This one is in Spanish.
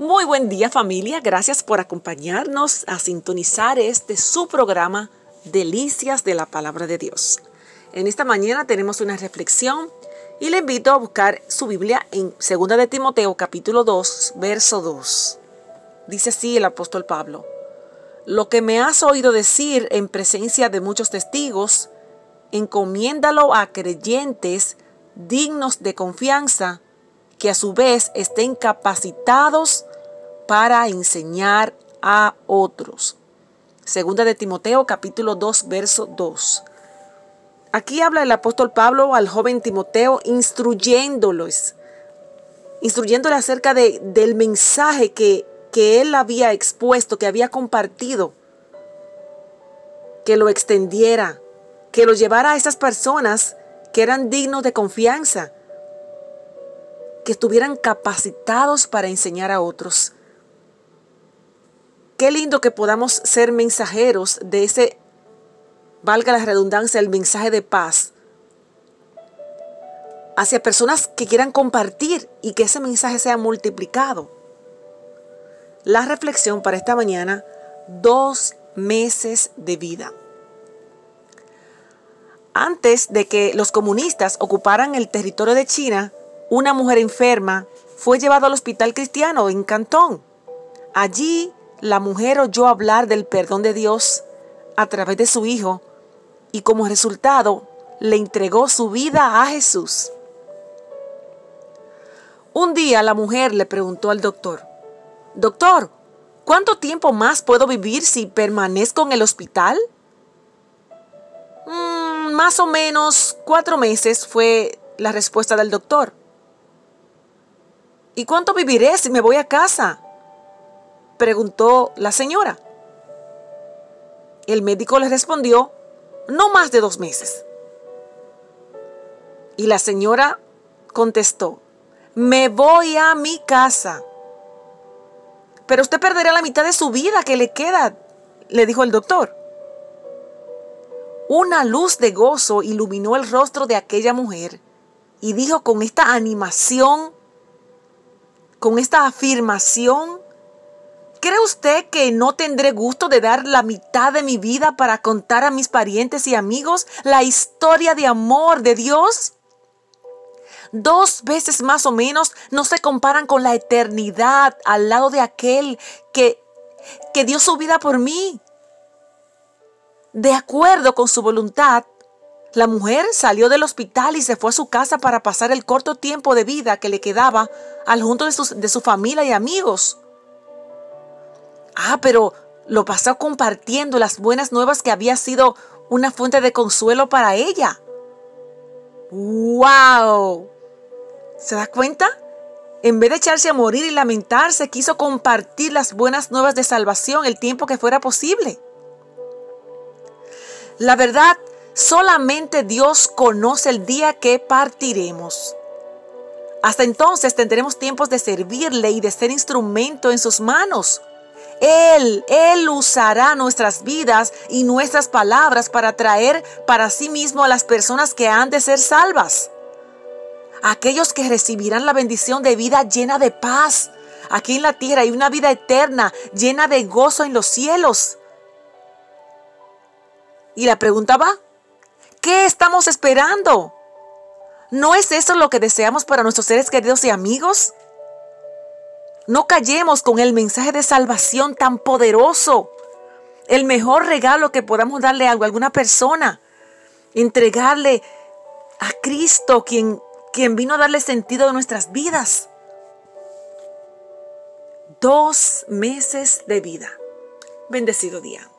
Muy buen día familia, gracias por acompañarnos a sintonizar este su programa Delicias de la Palabra de Dios. En esta mañana tenemos una reflexión y le invito a buscar su Biblia en 2 de Timoteo capítulo 2, verso 2. Dice así el apóstol Pablo, lo que me has oído decir en presencia de muchos testigos, encomiéndalo a creyentes dignos de confianza, que a su vez estén capacitados para enseñar a otros. Segunda de Timoteo capítulo 2 verso 2. Aquí habla el apóstol Pablo al joven Timoteo instruyéndolos, instruyéndole acerca de, del mensaje que, que él había expuesto, que había compartido, que lo extendiera, que lo llevara a esas personas que eran dignos de confianza, que estuvieran capacitados para enseñar a otros. Qué lindo que podamos ser mensajeros de ese, valga la redundancia, el mensaje de paz hacia personas que quieran compartir y que ese mensaje sea multiplicado. La reflexión para esta mañana, dos meses de vida. Antes de que los comunistas ocuparan el territorio de China, una mujer enferma fue llevada al hospital cristiano en Cantón. Allí la mujer oyó hablar del perdón de Dios a través de su hijo y como resultado le entregó su vida a Jesús. Un día la mujer le preguntó al doctor, Doctor, ¿cuánto tiempo más puedo vivir si permanezco en el hospital? Mm, más o menos cuatro meses fue la respuesta del doctor. ¿Y cuánto viviré si me voy a casa? Preguntó la señora. El médico le respondió, no más de dos meses. Y la señora contestó, me voy a mi casa. Pero usted perderá la mitad de su vida que le queda, le dijo el doctor. Una luz de gozo iluminó el rostro de aquella mujer y dijo con esta animación, con esta afirmación, ¿cree usted que no tendré gusto de dar la mitad de mi vida para contar a mis parientes y amigos la historia de amor de Dios? Dos veces más o menos no se comparan con la eternidad al lado de aquel que, que dio su vida por mí. De acuerdo con su voluntad, la mujer salió del hospital y se fue a su casa para pasar el corto tiempo de vida que le quedaba al junto de, de su familia y amigos. Ah, pero lo pasó compartiendo las buenas nuevas que había sido una fuente de consuelo para ella. ¡Wow! ¿Se da cuenta? En vez de echarse a morir y lamentarse, quiso compartir las buenas nuevas de salvación el tiempo que fuera posible. La verdad, solamente Dios conoce el día que partiremos. Hasta entonces tendremos tiempos de servirle y de ser instrumento en sus manos. Él, Él usará nuestras vidas y nuestras palabras para traer para sí mismo a las personas que han de ser salvas. Aquellos que recibirán la bendición de vida llena de paz aquí en la tierra y una vida eterna llena de gozo en los cielos. Y la pregunta va, ¿qué estamos esperando? ¿No es eso lo que deseamos para nuestros seres queridos y amigos? No callemos con el mensaje de salvación tan poderoso. El mejor regalo que podamos darle a alguna persona. Entregarle a Cristo, quien, quien vino a darle sentido a nuestras vidas. Dos meses de vida. Bendecido día.